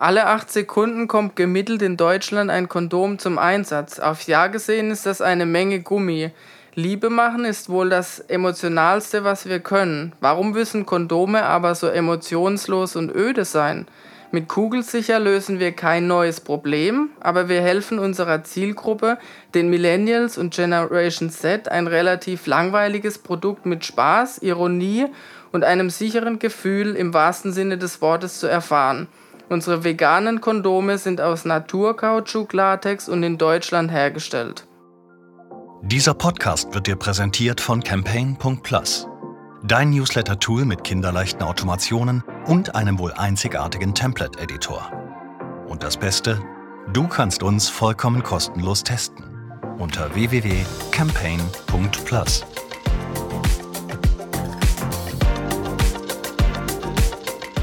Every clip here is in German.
Alle acht Sekunden kommt gemittelt in Deutschland ein Kondom zum Einsatz. Aufs Jahr gesehen ist das eine Menge Gummi. Liebe machen ist wohl das Emotionalste, was wir können. Warum müssen Kondome aber so emotionslos und öde sein? Mit Kugelsicher lösen wir kein neues Problem, aber wir helfen unserer Zielgruppe, den Millennials und Generation Z, ein relativ langweiliges Produkt mit Spaß, Ironie und einem sicheren Gefühl im wahrsten Sinne des Wortes zu erfahren. Unsere veganen Kondome sind aus Naturkautschuk-Latex und in Deutschland hergestellt. Dieser Podcast wird dir präsentiert von Campaign.plus. Dein Newsletter-Tool mit kinderleichten Automationen und einem wohl einzigartigen Template-Editor. Und das Beste, du kannst uns vollkommen kostenlos testen. Unter www.campaign.plus.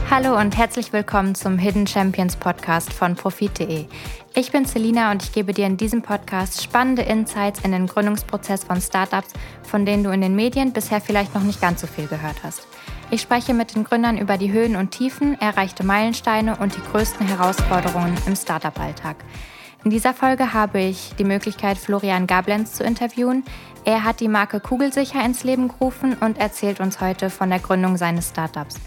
Hallo und herzlich willkommen zum Hidden Champions Podcast von Profit.de. Ich bin Selina und ich gebe dir in diesem Podcast spannende Insights in den Gründungsprozess von Startups, von denen du in den Medien bisher vielleicht noch nicht ganz so viel gehört hast. Ich spreche mit den Gründern über die Höhen und Tiefen, erreichte Meilensteine und die größten Herausforderungen im Startup-Alltag. In dieser Folge habe ich die Möglichkeit, Florian Gablenz zu interviewen. Er hat die Marke Kugelsicher ins Leben gerufen und erzählt uns heute von der Gründung seines Startups.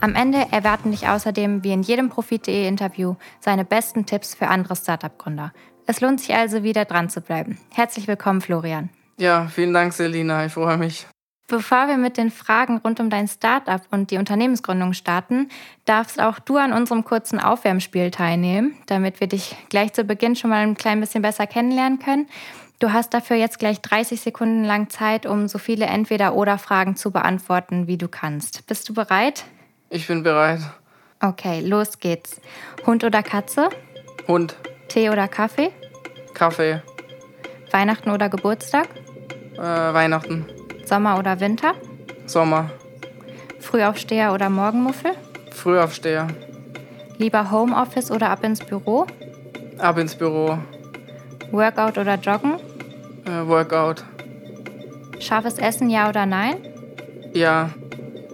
Am Ende erwarten dich außerdem, wie in jedem Profit.de-Interview, seine besten Tipps für andere Startup-Gründer. Es lohnt sich also wieder dran zu bleiben. Herzlich willkommen, Florian. Ja, vielen Dank, Selina. Ich freue mich. Bevor wir mit den Fragen rund um dein Startup und die Unternehmensgründung starten, darfst auch du an unserem kurzen Aufwärmspiel teilnehmen, damit wir dich gleich zu Beginn schon mal ein klein bisschen besser kennenlernen können. Du hast dafür jetzt gleich 30 Sekunden lang Zeit, um so viele Entweder-Oder-Fragen zu beantworten, wie du kannst. Bist du bereit? Ich bin bereit. Okay, los geht's. Hund oder Katze? Hund. Tee oder Kaffee? Kaffee. Weihnachten oder Geburtstag? Äh, Weihnachten. Sommer oder Winter? Sommer. Frühaufsteher oder Morgenmuffel? Frühaufsteher. Lieber Homeoffice oder ab ins Büro? Ab ins Büro. Workout oder Joggen? Äh, Workout. Scharfes Essen, ja oder nein? Ja.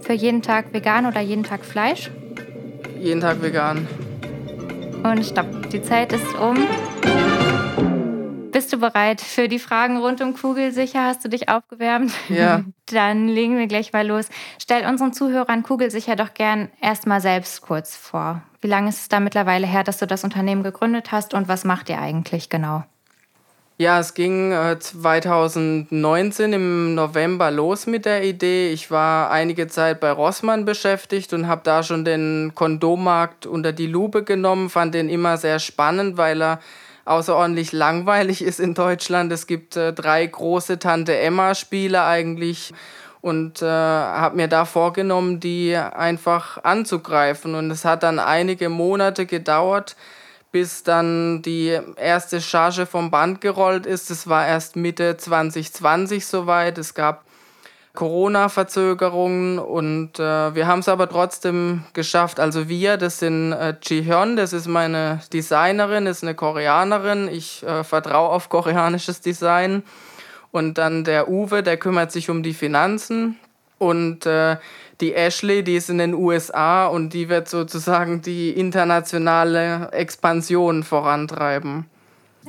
Für jeden Tag vegan oder jeden Tag Fleisch? Jeden Tag vegan. Und stopp, die Zeit ist um. Bist du bereit für die Fragen rund um Kugelsicher? Hast du dich aufgewärmt? Ja. Dann legen wir gleich mal los. Stell unseren Zuhörern Kugelsicher doch gern erstmal selbst kurz vor. Wie lange ist es da mittlerweile her, dass du das Unternehmen gegründet hast und was macht ihr eigentlich genau? Ja, es ging äh, 2019 im November los mit der Idee. Ich war einige Zeit bei Rossmann beschäftigt und habe da schon den Kondommarkt unter die Lupe genommen, fand den immer sehr spannend, weil er außerordentlich langweilig ist in Deutschland. Es gibt äh, drei große Tante Emma-Spiele eigentlich und äh, habe mir da vorgenommen, die einfach anzugreifen. Und es hat dann einige Monate gedauert, bis dann die erste Charge vom Band gerollt ist. Es war erst Mitte 2020 soweit. Es gab Corona-Verzögerungen und äh, wir haben es aber trotzdem geschafft. Also wir, das sind äh, Ji-hyun, das ist meine Designerin, ist eine Koreanerin. Ich äh, vertraue auf koreanisches Design. Und dann der Uwe, der kümmert sich um die Finanzen. Und äh, die Ashley, die ist in den USA und die wird sozusagen die internationale Expansion vorantreiben.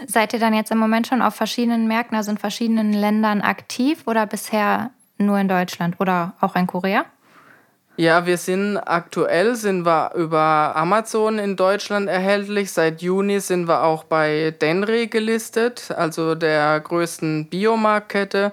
Seid ihr dann jetzt im Moment schon auf verschiedenen Märkten, also in verschiedenen Ländern aktiv oder bisher nur in Deutschland oder auch in Korea? Ja, wir sind aktuell sind wir über Amazon in Deutschland erhältlich. Seit Juni sind wir auch bei Denry gelistet, also der größten Biomarktkette.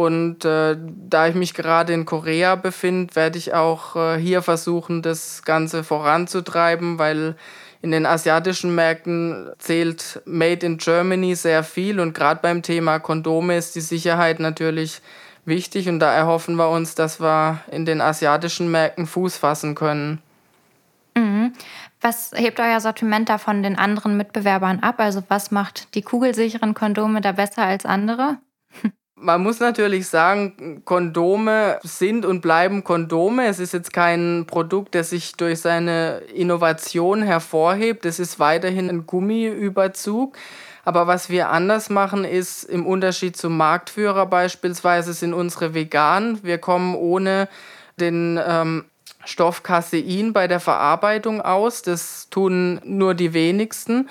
Und äh, da ich mich gerade in Korea befinde, werde ich auch äh, hier versuchen, das Ganze voranzutreiben, weil in den asiatischen Märkten zählt Made in Germany sehr viel und gerade beim Thema Kondome ist die Sicherheit natürlich wichtig und da erhoffen wir uns, dass wir in den asiatischen Märkten Fuß fassen können. Mhm. Was hebt euer Sortiment da von den anderen Mitbewerbern ab? Also was macht die kugelsicheren Kondome da besser als andere? Man muss natürlich sagen, Kondome sind und bleiben Kondome. Es ist jetzt kein Produkt, das sich durch seine Innovation hervorhebt. Es ist weiterhin ein Gummiüberzug. Aber was wir anders machen, ist im Unterschied zum Marktführer beispielsweise sind unsere vegan. Wir kommen ohne den ähm, Stoff Casein bei der Verarbeitung aus. Das tun nur die wenigsten.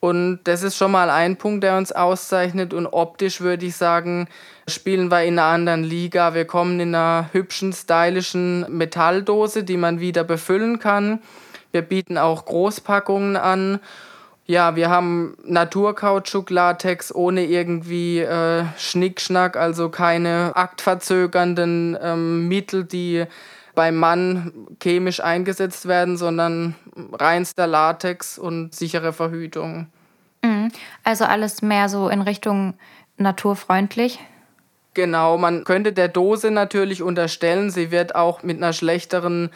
Und das ist schon mal ein Punkt, der uns auszeichnet. Und optisch würde ich sagen, spielen wir in einer anderen Liga. Wir kommen in einer hübschen, stylischen Metalldose, die man wieder befüllen kann. Wir bieten auch Großpackungen an. Ja, wir haben Naturkautschuk-Latex ohne irgendwie äh, Schnickschnack, also keine aktverzögernden ähm, Mittel, die beim Mann chemisch eingesetzt werden, sondern reinster Latex und sichere Verhütung. Mhm. Also alles mehr so in Richtung naturfreundlich. Genau, man könnte der Dose natürlich unterstellen, sie wird auch mit einer schlechteren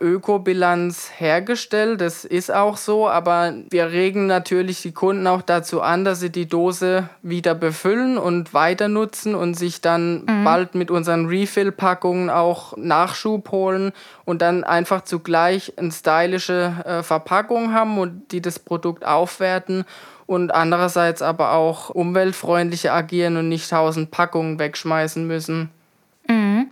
Ökobilanz hergestellt. Das ist auch so, aber wir regen natürlich die Kunden auch dazu an, dass sie die Dose wieder befüllen und weiter nutzen und sich dann mhm. bald mit unseren Refill-Packungen auch Nachschub holen und dann einfach zugleich eine stylische äh, Verpackung haben und die das Produkt aufwerten und andererseits aber auch umweltfreundlicher agieren und nicht tausend Packungen wegschmeißen müssen. Mhm.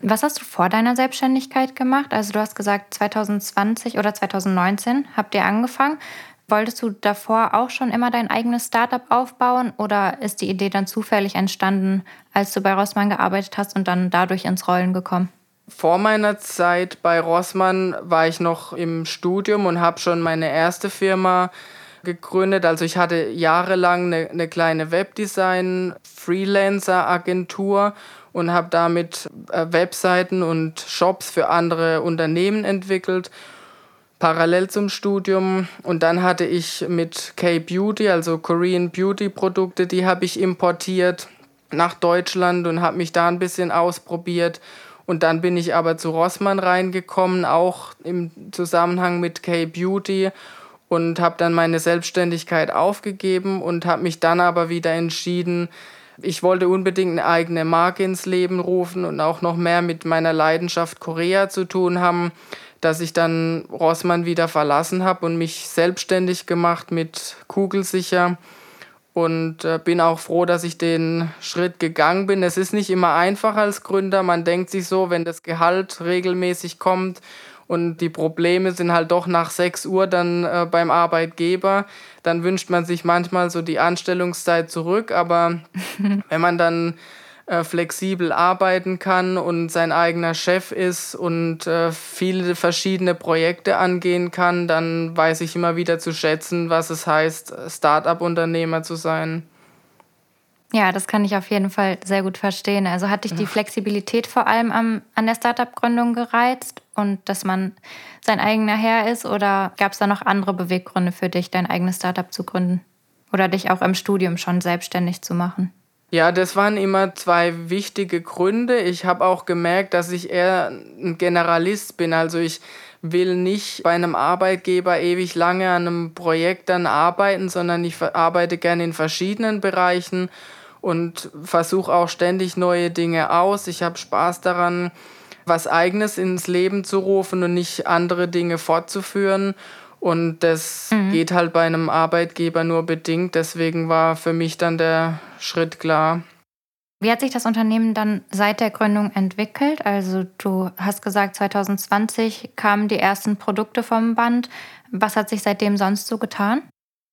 Was hast du vor deiner Selbstständigkeit gemacht? Also du hast gesagt, 2020 oder 2019 habt ihr angefangen. Wolltest du davor auch schon immer dein eigenes Startup aufbauen oder ist die Idee dann zufällig entstanden, als du bei Rossmann gearbeitet hast und dann dadurch ins Rollen gekommen? Vor meiner Zeit bei Rossmann war ich noch im Studium und habe schon meine erste Firma gegründet. Also ich hatte jahrelang eine, eine kleine Webdesign-Freelancer-Agentur und habe damit äh, Webseiten und Shops für andere Unternehmen entwickelt, parallel zum Studium. Und dann hatte ich mit K-Beauty, also Korean Beauty Produkte, die habe ich importiert nach Deutschland und habe mich da ein bisschen ausprobiert. Und dann bin ich aber zu Rossmann reingekommen, auch im Zusammenhang mit K-Beauty und habe dann meine Selbstständigkeit aufgegeben und habe mich dann aber wieder entschieden, ich wollte unbedingt eine eigene Marke ins Leben rufen und auch noch mehr mit meiner Leidenschaft Korea zu tun haben, dass ich dann Rossmann wieder verlassen habe und mich selbstständig gemacht mit Kugelsicher und äh, bin auch froh, dass ich den Schritt gegangen bin. Es ist nicht immer einfach als Gründer. Man denkt sich so, wenn das Gehalt regelmäßig kommt und die Probleme sind halt doch nach 6 Uhr dann äh, beim Arbeitgeber, dann wünscht man sich manchmal so die Anstellungszeit zurück, aber wenn man dann äh, flexibel arbeiten kann und sein eigener Chef ist und äh, viele verschiedene Projekte angehen kann, dann weiß ich immer wieder zu schätzen, was es heißt, Start-up-Unternehmer zu sein. Ja, das kann ich auf jeden Fall sehr gut verstehen. Also hat dich die Flexibilität vor allem am, an der Startup-Gründung gereizt und dass man sein eigener Herr ist? Oder gab es da noch andere Beweggründe für dich, dein eigenes Startup zu gründen? Oder dich auch im Studium schon selbstständig zu machen? Ja, das waren immer zwei wichtige Gründe. Ich habe auch gemerkt, dass ich eher ein Generalist bin. Also ich will nicht bei einem Arbeitgeber ewig lange an einem Projekt dann arbeiten, sondern ich arbeite gerne in verschiedenen Bereichen und versuche auch ständig neue Dinge aus. Ich habe Spaß daran, was eigenes ins Leben zu rufen und nicht andere Dinge fortzuführen. Und das mhm. geht halt bei einem Arbeitgeber nur bedingt. Deswegen war für mich dann der Schritt klar. Wie hat sich das Unternehmen dann seit der Gründung entwickelt? Also du hast gesagt, 2020 kamen die ersten Produkte vom Band. Was hat sich seitdem sonst so getan?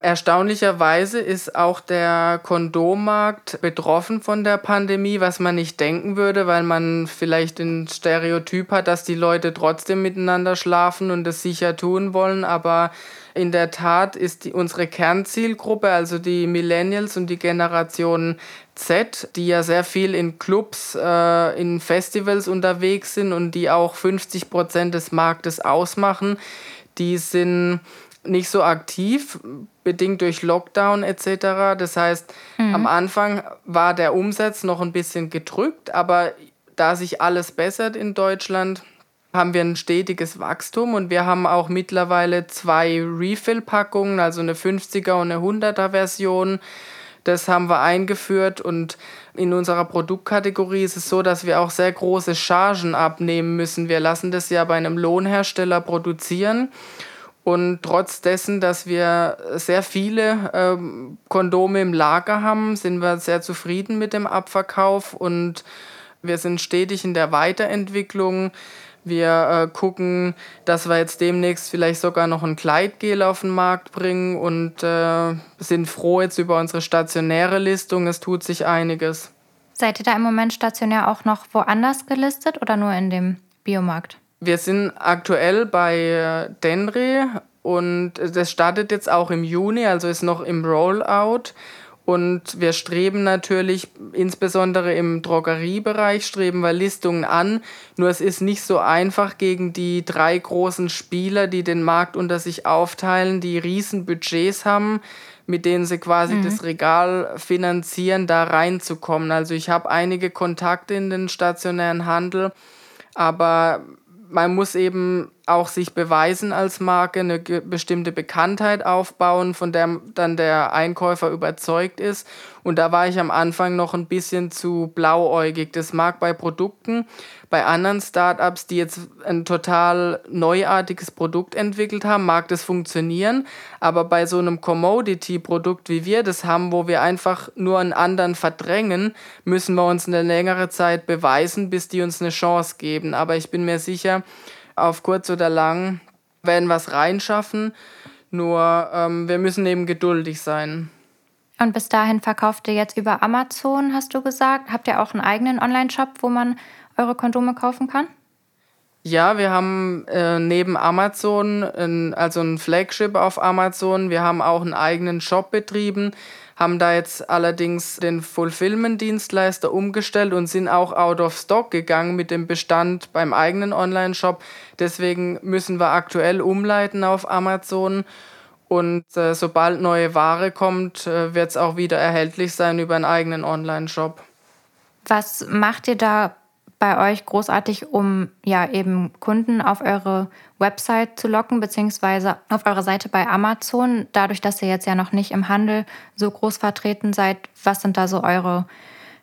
Erstaunlicherweise ist auch der Kondommarkt betroffen von der Pandemie, was man nicht denken würde, weil man vielleicht ein Stereotyp hat, dass die Leute trotzdem miteinander schlafen und es sicher tun wollen. Aber in der Tat ist die, unsere Kernzielgruppe, also die Millennials und die Generation Z, die ja sehr viel in Clubs, äh, in Festivals unterwegs sind und die auch 50 Prozent des Marktes ausmachen, die sind nicht so aktiv, bedingt durch Lockdown etc. Das heißt, mhm. am Anfang war der Umsatz noch ein bisschen gedrückt, aber da sich alles bessert in Deutschland, haben wir ein stetiges Wachstum und wir haben auch mittlerweile zwei Refill-Packungen, also eine 50er und eine 100er Version. Das haben wir eingeführt und in unserer Produktkategorie ist es so, dass wir auch sehr große Chargen abnehmen müssen. Wir lassen das ja bei einem Lohnhersteller produzieren und trotz dessen, dass wir sehr viele ähm, Kondome im Lager haben, sind wir sehr zufrieden mit dem Abverkauf und wir sind stetig in der Weiterentwicklung. Wir äh, gucken, dass wir jetzt demnächst vielleicht sogar noch ein Kleidgel auf den Markt bringen und äh, sind froh jetzt über unsere stationäre Listung. Es tut sich einiges. Seid ihr da im Moment stationär auch noch woanders gelistet oder nur in dem Biomarkt? Wir sind aktuell bei äh, Denry und das startet jetzt auch im Juni, also ist noch im Rollout. Und wir streben natürlich, insbesondere im Drogeriebereich, streben wir Listungen an. Nur es ist nicht so einfach gegen die drei großen Spieler, die den Markt unter sich aufteilen, die riesen Budgets haben, mit denen sie quasi mhm. das Regal finanzieren, da reinzukommen. Also ich habe einige Kontakte in den stationären Handel, aber man muss eben auch sich beweisen als Marke, eine bestimmte Bekanntheit aufbauen, von der dann der Einkäufer überzeugt ist. Und da war ich am Anfang noch ein bisschen zu blauäugig. Das mag bei Produkten, bei anderen Startups, die jetzt ein total neuartiges Produkt entwickelt haben, mag das funktionieren. Aber bei so einem Commodity-Produkt, wie wir das haben, wo wir einfach nur einen anderen verdrängen, müssen wir uns eine längere Zeit beweisen, bis die uns eine Chance geben. Aber ich bin mir sicher, auf kurz oder lang werden es reinschaffen. Nur ähm, wir müssen eben geduldig sein. Und bis dahin verkauft ihr jetzt über Amazon, hast du gesagt. Habt ihr auch einen eigenen Online-Shop, wo man eure Kondome kaufen kann? Ja, wir haben äh, neben Amazon, ein, also ein Flagship auf Amazon, wir haben auch einen eigenen Shop betrieben haben da jetzt allerdings den Fulfillment-Dienstleister umgestellt und sind auch out of stock gegangen mit dem Bestand beim eigenen Online-Shop. Deswegen müssen wir aktuell umleiten auf Amazon. Und äh, sobald neue Ware kommt, äh, wird es auch wieder erhältlich sein über einen eigenen Online-Shop. Was macht ihr da bei euch großartig, um ja eben Kunden auf eure Website zu locken, beziehungsweise auf eure Seite bei Amazon, dadurch, dass ihr jetzt ja noch nicht im Handel so groß vertreten seid, was sind da so eure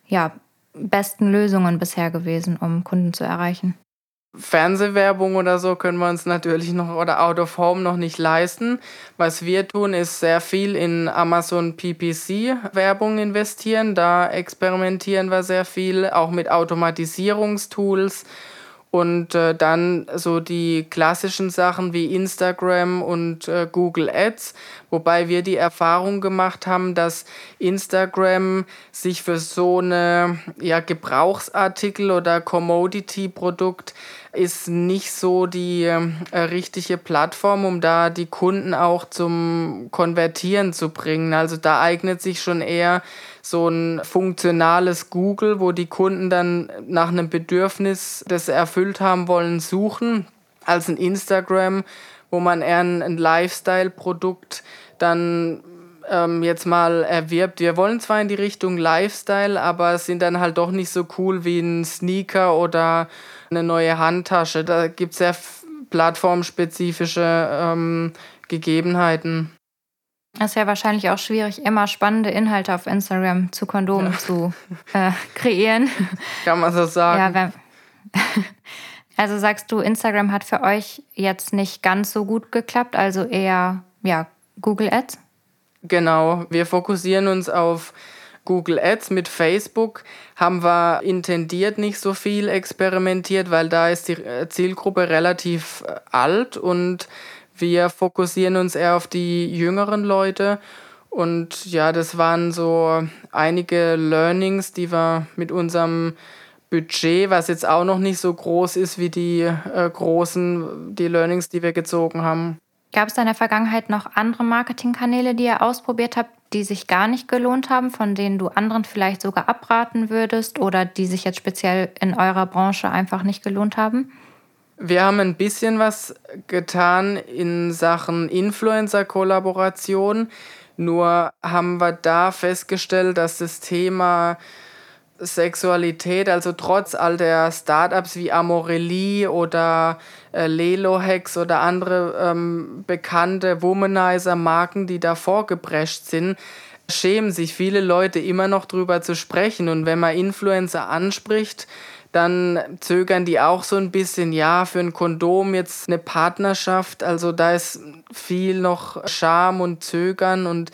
ja, besten Lösungen bisher gewesen, um Kunden zu erreichen? Fernsehwerbung oder so können wir uns natürlich noch oder out of home noch nicht leisten. Was wir tun, ist sehr viel in Amazon PPC Werbung investieren. Da experimentieren wir sehr viel, auch mit Automatisierungstools und äh, dann so die klassischen Sachen wie Instagram und äh, Google Ads, wobei wir die Erfahrung gemacht haben, dass Instagram sich für so eine ja, Gebrauchsartikel oder Commodity-Produkt ist nicht so die äh, richtige Plattform, um da die Kunden auch zum Konvertieren zu bringen. Also da eignet sich schon eher so ein funktionales Google, wo die Kunden dann nach einem Bedürfnis, das sie erfüllt haben wollen, suchen, als ein Instagram, wo man eher ein, ein Lifestyle-Produkt dann ähm, jetzt mal erwirbt. Wir wollen zwar in die Richtung Lifestyle, aber sind dann halt doch nicht so cool wie ein Sneaker oder eine neue Handtasche. Da gibt es sehr plattformspezifische ähm, Gegebenheiten. Es ist ja wahrscheinlich auch schwierig, immer spannende Inhalte auf Instagram zu Kondomen ja. zu äh, kreieren. Kann man so sagen. Ja, wenn, also sagst du, Instagram hat für euch jetzt nicht ganz so gut geklappt, also eher ja, Google Ads? Genau, wir fokussieren uns auf Google Ads mit Facebook haben wir intendiert nicht so viel experimentiert, weil da ist die Zielgruppe relativ äh, alt und wir fokussieren uns eher auf die jüngeren Leute. Und ja, das waren so einige Learnings, die wir mit unserem Budget, was jetzt auch noch nicht so groß ist wie die äh, großen, die Learnings, die wir gezogen haben. Gab es in der Vergangenheit noch andere Marketingkanäle, die ihr ausprobiert habt, die sich gar nicht gelohnt haben, von denen du anderen vielleicht sogar abraten würdest oder die sich jetzt speziell in eurer Branche einfach nicht gelohnt haben? Wir haben ein bisschen was getan in Sachen Influencer-Kollaboration. Nur haben wir da festgestellt, dass das Thema Sexualität, also trotz all der Startups wie Amorelli oder äh, Lelo Hex oder andere ähm, bekannte Womanizer-Marken, die da vorgeprescht sind, schämen sich viele Leute immer noch drüber zu sprechen. Und wenn man Influencer anspricht, dann zögern die auch so ein bisschen, ja, für ein Kondom jetzt eine Partnerschaft. Also da ist viel noch Scham und Zögern und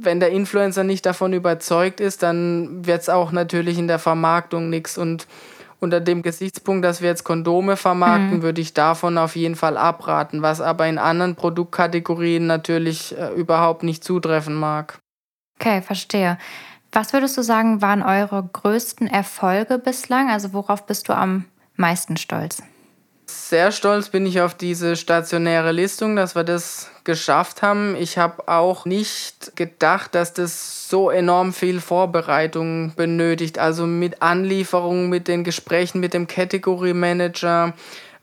wenn der Influencer nicht davon überzeugt ist, dann wird es auch natürlich in der Vermarktung nichts. Und unter dem Gesichtspunkt, dass wir jetzt Kondome vermarkten, mhm. würde ich davon auf jeden Fall abraten, was aber in anderen Produktkategorien natürlich äh, überhaupt nicht zutreffen mag. Okay, verstehe. Was würdest du sagen, waren eure größten Erfolge bislang? Also worauf bist du am meisten stolz? Sehr stolz bin ich auf diese stationäre Listung, dass wir das geschafft haben. Ich habe auch nicht gedacht, dass das so enorm viel Vorbereitung benötigt. Also mit Anlieferungen, mit den Gesprächen mit dem Category Manager,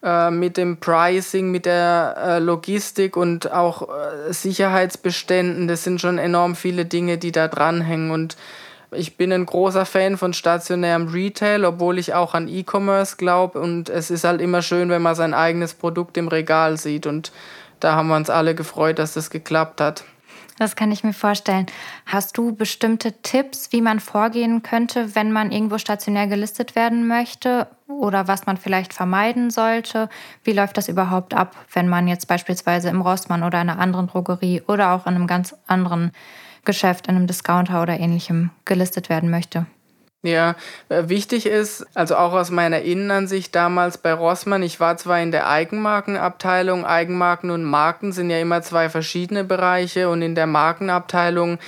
äh, mit dem Pricing, mit der äh, Logistik und auch äh, Sicherheitsbeständen. Das sind schon enorm viele Dinge, die da dranhängen. Und ich bin ein großer Fan von stationärem Retail, obwohl ich auch an E-Commerce glaube. Und es ist halt immer schön, wenn man sein eigenes Produkt im Regal sieht. Und da haben wir uns alle gefreut, dass das geklappt hat. Das kann ich mir vorstellen. Hast du bestimmte Tipps, wie man vorgehen könnte, wenn man irgendwo stationär gelistet werden möchte oder was man vielleicht vermeiden sollte? Wie läuft das überhaupt ab, wenn man jetzt beispielsweise im Rossmann oder einer anderen Drogerie oder auch in einem ganz anderen Geschäft, in einem Discounter oder ähnlichem gelistet werden möchte? Ja, äh, wichtig ist, also auch aus meiner Innenansicht damals bei Rossmann, ich war zwar in der Eigenmarkenabteilung, Eigenmarken und Marken sind ja immer zwei verschiedene Bereiche und in der Markenabteilung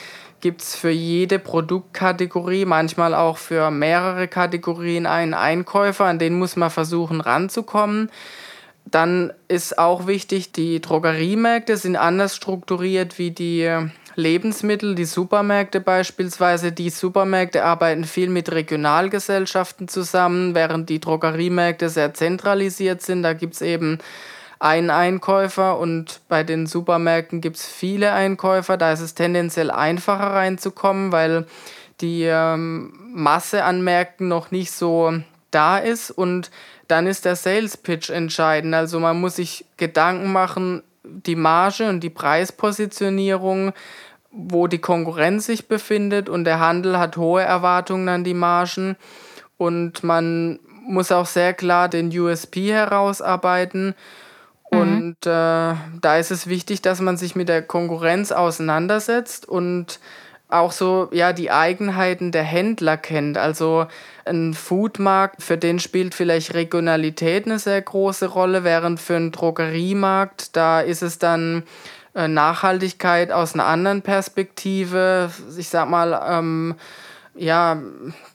gibt es für jede Produktkategorie, manchmal auch für mehrere Kategorien einen Einkäufer, an den muss man versuchen ranzukommen. Dann ist auch wichtig, die Drogeriemärkte sind anders strukturiert wie die Lebensmittel, die Supermärkte beispielsweise. Die Supermärkte arbeiten viel mit Regionalgesellschaften zusammen, während die Drogeriemärkte sehr zentralisiert sind. Da gibt es eben einen Einkäufer und bei den Supermärkten gibt es viele Einkäufer. Da ist es tendenziell einfacher reinzukommen, weil die ähm, Masse an Märkten noch nicht so da ist und dann ist der Sales Pitch entscheidend. Also man muss sich Gedanken machen, die Marge und die Preispositionierung wo die Konkurrenz sich befindet und der Handel hat hohe Erwartungen an die Margen und man muss auch sehr klar den USP herausarbeiten. Mhm. Und äh, da ist es wichtig, dass man sich mit der Konkurrenz auseinandersetzt und auch so ja die Eigenheiten der Händler kennt. Also ein Foodmarkt, für den spielt vielleicht Regionalität eine sehr große Rolle, während für einen Drogeriemarkt, da ist es dann Nachhaltigkeit aus einer anderen Perspektive. Ich sag mal, ähm, ja,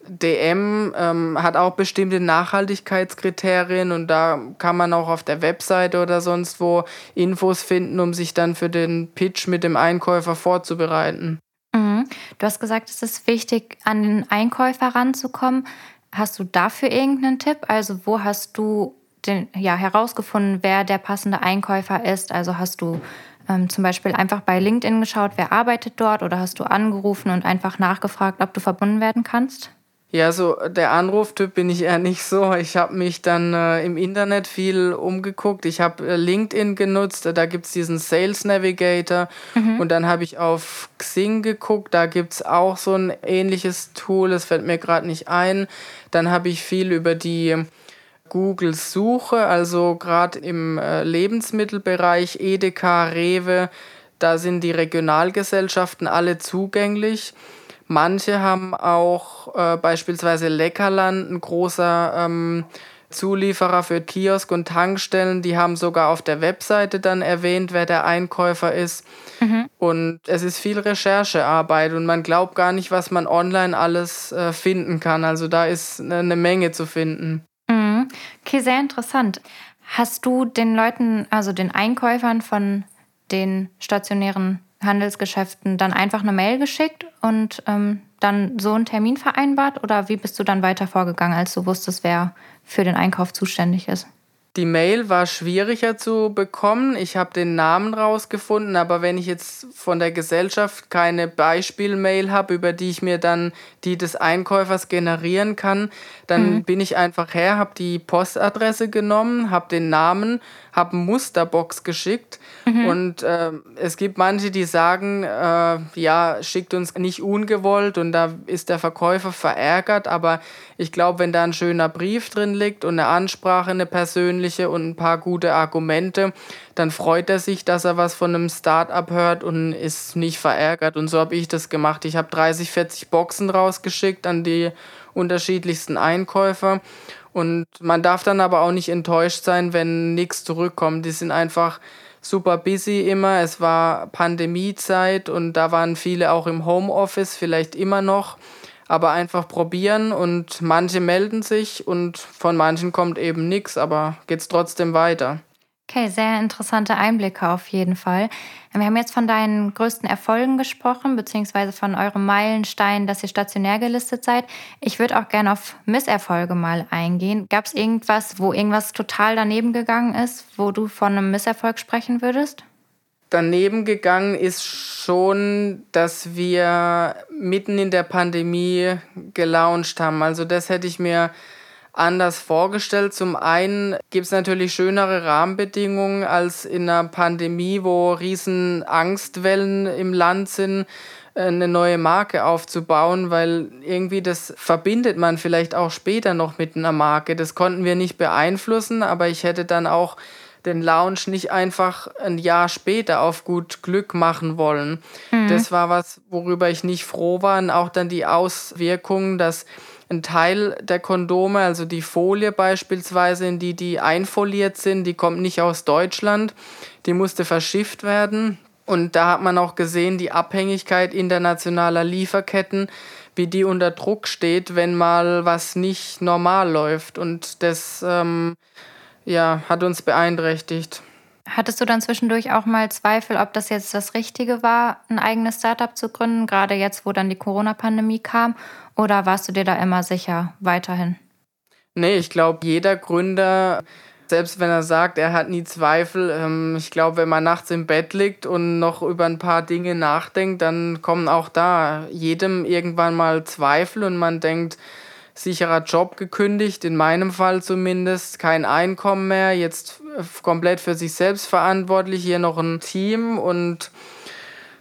DM ähm, hat auch bestimmte Nachhaltigkeitskriterien und da kann man auch auf der Webseite oder sonst wo Infos finden, um sich dann für den Pitch mit dem Einkäufer vorzubereiten. Mhm. Du hast gesagt, es ist wichtig, an den Einkäufer ranzukommen. Hast du dafür irgendeinen Tipp? Also wo hast du den, ja, herausgefunden, wer der passende Einkäufer ist? Also hast du ähm, zum Beispiel einfach bei LinkedIn geschaut, wer arbeitet dort oder hast du angerufen und einfach nachgefragt, ob du verbunden werden kannst? Ja, so der Anruftyp bin ich eher nicht so. Ich habe mich dann äh, im Internet viel umgeguckt. Ich habe äh, LinkedIn genutzt, da gibt es diesen Sales Navigator. Mhm. Und dann habe ich auf Xing geguckt, da gibt es auch so ein ähnliches Tool, das fällt mir gerade nicht ein. Dann habe ich viel über die Google-Suche, also gerade im äh, Lebensmittelbereich, Edeka, Rewe, da sind die Regionalgesellschaften alle zugänglich. Manche haben auch äh, beispielsweise Leckerland, ein großer ähm, Zulieferer für Kiosk und Tankstellen, die haben sogar auf der Webseite dann erwähnt, wer der Einkäufer ist. Mhm. Und es ist viel Recherchearbeit und man glaubt gar nicht, was man online alles äh, finden kann. Also da ist eine Menge zu finden. Okay, sehr interessant. Hast du den Leuten, also den Einkäufern von den stationären Handelsgeschäften dann einfach eine Mail geschickt und ähm, dann so einen Termin vereinbart? Oder wie bist du dann weiter vorgegangen, als du wusstest, wer für den Einkauf zuständig ist? Die Mail war schwieriger zu bekommen. Ich habe den Namen rausgefunden, aber wenn ich jetzt von der Gesellschaft keine Beispielmail habe, über die ich mir dann die des Einkäufers generieren kann, dann mhm. bin ich einfach her, habe die Postadresse genommen, habe den Namen, habe Musterbox geschickt mhm. und äh, es gibt manche, die sagen, äh, ja, schickt uns nicht ungewollt und da ist der Verkäufer verärgert, aber ich glaube, wenn da ein schöner Brief drin liegt und eine Ansprache, eine persönliche, persönliche und ein paar gute Argumente, dann freut er sich, dass er was von einem Start-up hört und ist nicht verärgert. Und so habe ich das gemacht. Ich habe 30, 40 Boxen rausgeschickt an die unterschiedlichsten Einkäufer. Und man darf dann aber auch nicht enttäuscht sein, wenn nichts zurückkommt. Die sind einfach super busy immer. Es war Pandemiezeit und da waren viele auch im Homeoffice, vielleicht immer noch. Aber einfach probieren und manche melden sich und von manchen kommt eben nichts, aber geht es trotzdem weiter. Okay, sehr interessante Einblicke auf jeden Fall. Wir haben jetzt von deinen größten Erfolgen gesprochen, beziehungsweise von eurem Meilenstein, dass ihr stationär gelistet seid. Ich würde auch gerne auf Misserfolge mal eingehen. Gab es irgendwas, wo irgendwas total daneben gegangen ist, wo du von einem Misserfolg sprechen würdest? Daneben gegangen ist schon, dass wir mitten in der Pandemie gelauncht haben. Also das hätte ich mir anders vorgestellt. Zum einen gibt es natürlich schönere Rahmenbedingungen als in einer Pandemie, wo riesen Angstwellen im Land sind, eine neue Marke aufzubauen, weil irgendwie das verbindet man vielleicht auch später noch mit einer Marke. Das konnten wir nicht beeinflussen, aber ich hätte dann auch den Lounge nicht einfach ein Jahr später auf gut Glück machen wollen. Mhm. Das war was, worüber ich nicht froh war. Und auch dann die Auswirkungen, dass ein Teil der Kondome, also die Folie beispielsweise, in die die einfoliert sind, die kommt nicht aus Deutschland, die musste verschifft werden. Und da hat man auch gesehen, die Abhängigkeit internationaler Lieferketten, wie die unter Druck steht, wenn mal was nicht normal läuft. Und das ähm, ja, hat uns beeinträchtigt. Hattest du dann zwischendurch auch mal Zweifel, ob das jetzt das Richtige war, ein eigenes Startup zu gründen, gerade jetzt, wo dann die Corona-Pandemie kam? Oder warst du dir da immer sicher weiterhin? Nee, ich glaube, jeder Gründer, selbst wenn er sagt, er hat nie Zweifel, ähm, ich glaube, wenn man nachts im Bett liegt und noch über ein paar Dinge nachdenkt, dann kommen auch da jedem irgendwann mal Zweifel und man denkt, sicherer Job gekündigt, in meinem Fall zumindest, kein Einkommen mehr, jetzt komplett für sich selbst verantwortlich, hier noch ein Team. Und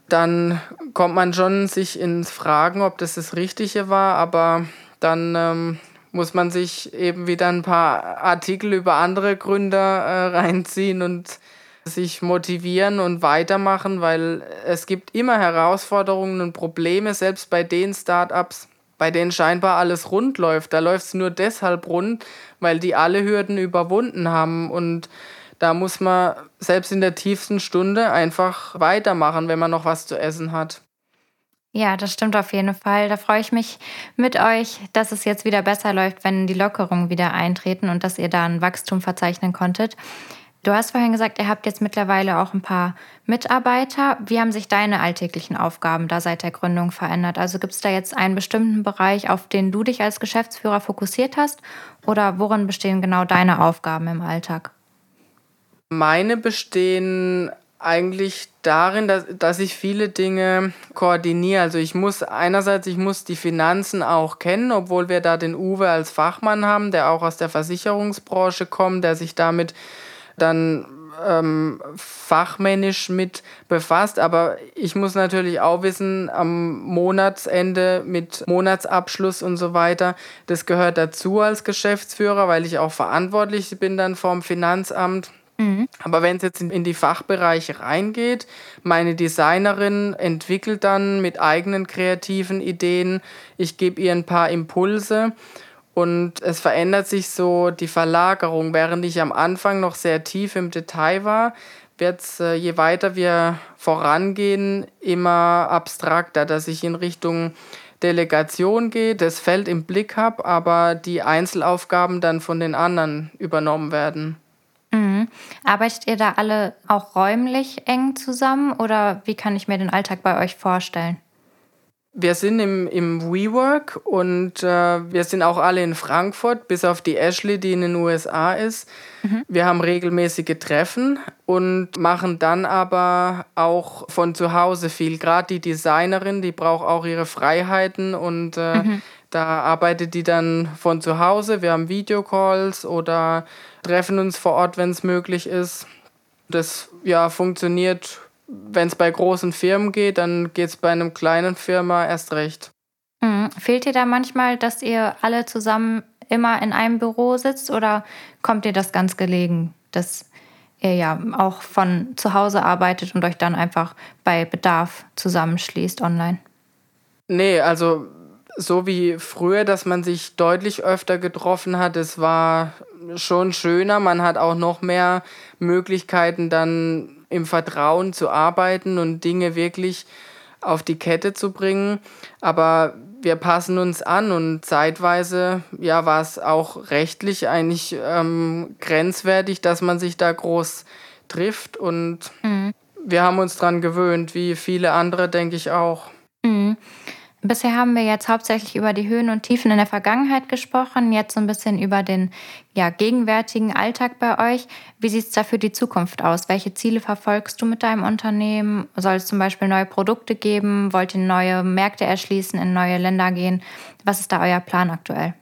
dann kommt man schon sich ins Fragen, ob das das Richtige war, aber dann ähm, muss man sich eben wieder ein paar Artikel über andere Gründer äh, reinziehen und sich motivieren und weitermachen, weil es gibt immer Herausforderungen und Probleme, selbst bei den Startups, bei denen scheinbar alles rund läuft. Da läuft es nur deshalb rund, weil die alle Hürden überwunden haben. Und da muss man selbst in der tiefsten Stunde einfach weitermachen, wenn man noch was zu essen hat. Ja, das stimmt auf jeden Fall. Da freue ich mich mit euch, dass es jetzt wieder besser läuft, wenn die Lockerungen wieder eintreten und dass ihr da ein Wachstum verzeichnen konntet. Du hast vorhin gesagt, ihr habt jetzt mittlerweile auch ein paar Mitarbeiter. Wie haben sich deine alltäglichen Aufgaben da seit der Gründung verändert? Also gibt es da jetzt einen bestimmten Bereich, auf den du dich als Geschäftsführer fokussiert hast? Oder worin bestehen genau deine Aufgaben im Alltag? Meine bestehen eigentlich darin, dass, dass ich viele Dinge koordiniere. Also ich muss einerseits, ich muss die Finanzen auch kennen, obwohl wir da den Uwe als Fachmann haben, der auch aus der Versicherungsbranche kommt, der sich damit dann ähm, fachmännisch mit befasst. Aber ich muss natürlich auch wissen, am Monatsende mit Monatsabschluss und so weiter, das gehört dazu als Geschäftsführer, weil ich auch verantwortlich bin dann vom Finanzamt. Mhm. Aber wenn es jetzt in die Fachbereiche reingeht, meine Designerin entwickelt dann mit eigenen kreativen Ideen, ich gebe ihr ein paar Impulse und es verändert sich so die Verlagerung. Während ich am Anfang noch sehr tief im Detail war, wird es, äh, je weiter wir vorangehen, immer abstrakter, dass ich in Richtung Delegation gehe, das Feld im Blick habe, aber die Einzelaufgaben dann von den anderen übernommen werden. Mhm. Arbeitet ihr da alle auch räumlich eng zusammen oder wie kann ich mir den Alltag bei euch vorstellen? Wir sind im, im WeWork und äh, wir sind auch alle in Frankfurt, bis auf die Ashley, die in den USA ist. Mhm. Wir haben regelmäßige Treffen und machen dann aber auch von zu Hause viel. Gerade die Designerin, die braucht auch ihre Freiheiten und äh, mhm. da arbeitet die dann von zu Hause. Wir haben Videocalls oder treffen uns vor Ort, wenn es möglich ist. Das ja, funktioniert wenn es bei großen Firmen geht, dann geht es bei einem kleinen Firma erst recht. Mhm. Fehlt dir da manchmal, dass ihr alle zusammen immer in einem Büro sitzt oder kommt dir das ganz gelegen, dass ihr ja auch von zu Hause arbeitet und euch dann einfach bei Bedarf zusammenschließt online? Nee, also so wie früher, dass man sich deutlich öfter getroffen hat, es war schon schöner. Man hat auch noch mehr Möglichkeiten, dann im Vertrauen zu arbeiten und Dinge wirklich auf die Kette zu bringen. Aber wir passen uns an und zeitweise ja, war es auch rechtlich eigentlich ähm, grenzwertig, dass man sich da groß trifft. Und mhm. wir haben uns daran gewöhnt, wie viele andere, denke ich auch. Bisher haben wir jetzt hauptsächlich über die Höhen und Tiefen in der Vergangenheit gesprochen, jetzt so ein bisschen über den ja, gegenwärtigen Alltag bei euch. Wie sieht es da für die Zukunft aus? Welche Ziele verfolgst du mit deinem Unternehmen? Soll es zum Beispiel neue Produkte geben? Wollt ihr neue Märkte erschließen, in neue Länder gehen? Was ist da euer Plan aktuell?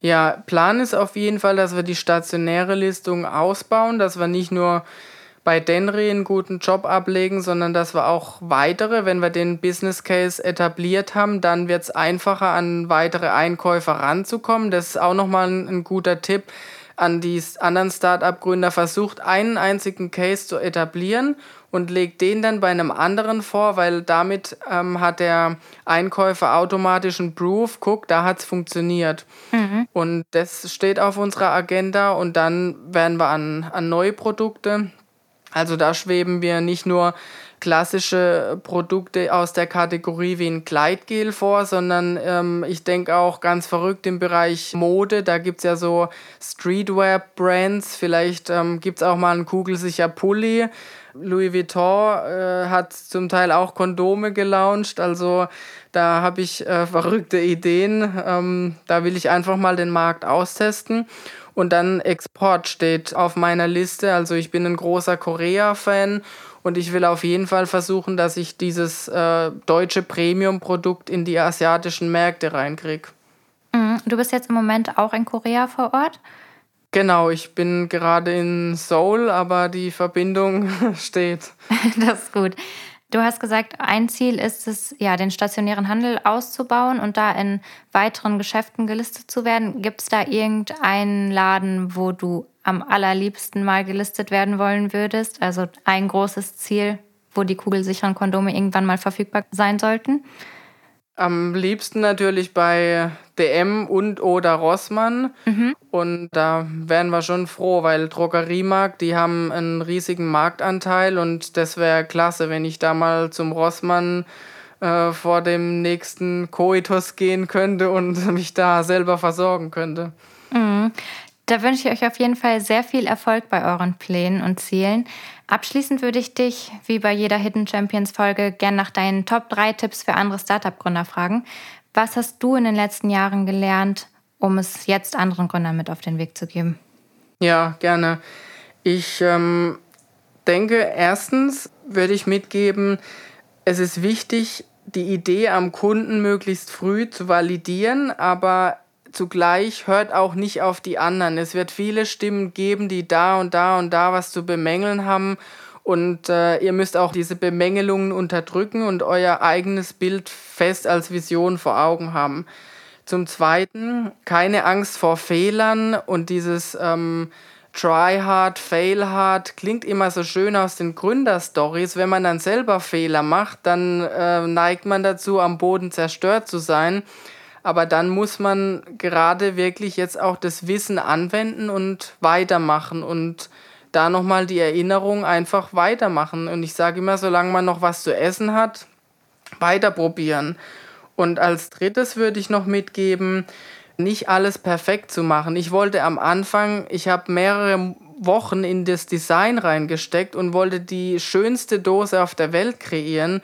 Ja, Plan ist auf jeden Fall, dass wir die stationäre Listung ausbauen, dass wir nicht nur bei Denry einen guten Job ablegen, sondern dass wir auch weitere, wenn wir den Business Case etabliert haben, dann wird es einfacher, an weitere Einkäufer ranzukommen. Das ist auch nochmal ein, ein guter Tipp an die anderen Start-up-Gründer. Versucht einen einzigen Case zu etablieren und legt den dann bei einem anderen vor, weil damit ähm, hat der Einkäufer automatisch einen Proof, guck, da hat es funktioniert. Mhm. Und das steht auf unserer Agenda und dann werden wir an, an neue Produkte also da schweben wir nicht nur klassische Produkte aus der Kategorie wie ein Kleidgel vor, sondern ähm, ich denke auch ganz verrückt im Bereich Mode. Da gibt es ja so Streetwear-Brands. Vielleicht ähm, gibt es auch mal einen kugelsicher Pulli. Louis Vuitton äh, hat zum Teil auch Kondome gelauncht. Also da habe ich äh, verrückte Ideen. Ähm, da will ich einfach mal den Markt austesten. Und dann Export steht auf meiner Liste. Also ich bin ein großer Korea-Fan und ich will auf jeden Fall versuchen, dass ich dieses äh, deutsche Premium-Produkt in die asiatischen Märkte reinkriege. Mhm. Du bist jetzt im Moment auch in Korea vor Ort? Genau, ich bin gerade in Seoul, aber die Verbindung steht. das ist gut. Du hast gesagt, ein Ziel ist es, ja, den stationären Handel auszubauen und da in weiteren Geschäften gelistet zu werden. Gibt es da irgendeinen Laden, wo du am allerliebsten mal gelistet werden wollen würdest? Also ein großes Ziel, wo die kugelsicheren Kondome irgendwann mal verfügbar sein sollten? Am liebsten natürlich bei DM und oder Rossmann. Mhm. Und da wären wir schon froh, weil Drogeriemarkt, die haben einen riesigen Marktanteil und das wäre klasse, wenn ich da mal zum Rossmann äh, vor dem nächsten Koitus gehen könnte und mich da selber versorgen könnte. Mhm. Da wünsche ich euch auf jeden Fall sehr viel Erfolg bei euren Plänen und Zielen. Abschließend würde ich dich, wie bei jeder Hidden Champions Folge, gern nach deinen Top 3 Tipps für andere Startup-Gründer fragen. Was hast du in den letzten Jahren gelernt, um es jetzt anderen Gründern mit auf den Weg zu geben? Ja, gerne. Ich ähm, denke, erstens würde ich mitgeben, es ist wichtig, die Idee am Kunden möglichst früh zu validieren, aber zugleich hört auch nicht auf die anderen. Es wird viele Stimmen geben, die da und da und da was zu bemängeln haben. Und äh, ihr müsst auch diese Bemängelungen unterdrücken und euer eigenes Bild fest als Vision vor Augen haben. Zum Zweiten, keine Angst vor Fehlern und dieses ähm, Try hard, fail hard klingt immer so schön aus den Gründerstories. Wenn man dann selber Fehler macht, dann äh, neigt man dazu, am Boden zerstört zu sein. Aber dann muss man gerade wirklich jetzt auch das Wissen anwenden und weitermachen und da nochmal die Erinnerung einfach weitermachen. Und ich sage immer, solange man noch was zu essen hat, weiter probieren. Und als drittes würde ich noch mitgeben, nicht alles perfekt zu machen. Ich wollte am Anfang, ich habe mehrere Wochen in das Design reingesteckt und wollte die schönste Dose auf der Welt kreieren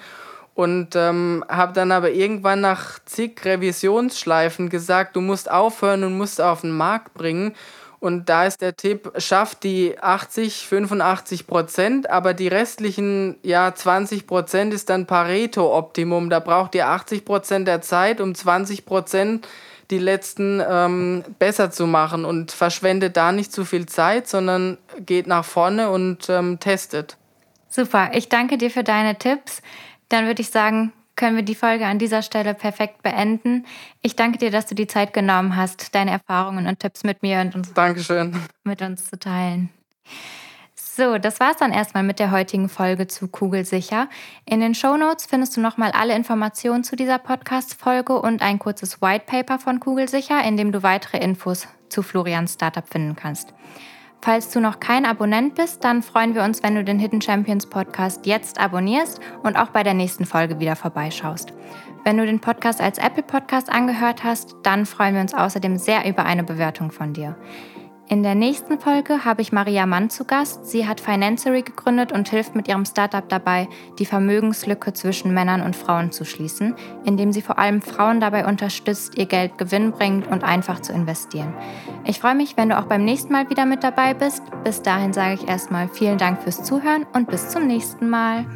und ähm, habe dann aber irgendwann nach zig Revisionsschleifen gesagt, du musst aufhören und musst auf den Markt bringen. Und da ist der Tipp, schafft die 80, 85 Prozent, aber die restlichen ja, 20 Prozent ist dann Pareto-Optimum. Da braucht ihr 80 Prozent der Zeit, um 20 Prozent die letzten ähm, besser zu machen und verschwendet da nicht zu viel Zeit, sondern geht nach vorne und ähm, testet. Super, ich danke dir für deine Tipps. Dann würde ich sagen, können wir die Folge an dieser Stelle perfekt beenden. Ich danke dir, dass du die Zeit genommen hast, deine Erfahrungen und Tipps mit mir und uns, Dankeschön. mit uns zu teilen. So, das war's dann erstmal mit der heutigen Folge zu Kugelsicher. In den Show Notes findest du nochmal alle Informationen zu dieser Podcast-Folge und ein kurzes White Paper von Kugelsicher, in dem du weitere Infos zu Florians Startup finden kannst. Falls du noch kein Abonnent bist, dann freuen wir uns, wenn du den Hidden Champions Podcast jetzt abonnierst und auch bei der nächsten Folge wieder vorbeischaust. Wenn du den Podcast als Apple Podcast angehört hast, dann freuen wir uns außerdem sehr über eine Bewertung von dir. In der nächsten Folge habe ich Maria Mann zu Gast. Sie hat Financery gegründet und hilft mit ihrem Startup dabei, die Vermögenslücke zwischen Männern und Frauen zu schließen, indem sie vor allem Frauen dabei unterstützt, ihr Geld gewinnbringend und einfach zu investieren. Ich freue mich, wenn du auch beim nächsten Mal wieder mit dabei bist. Bis dahin sage ich erstmal vielen Dank fürs Zuhören und bis zum nächsten Mal.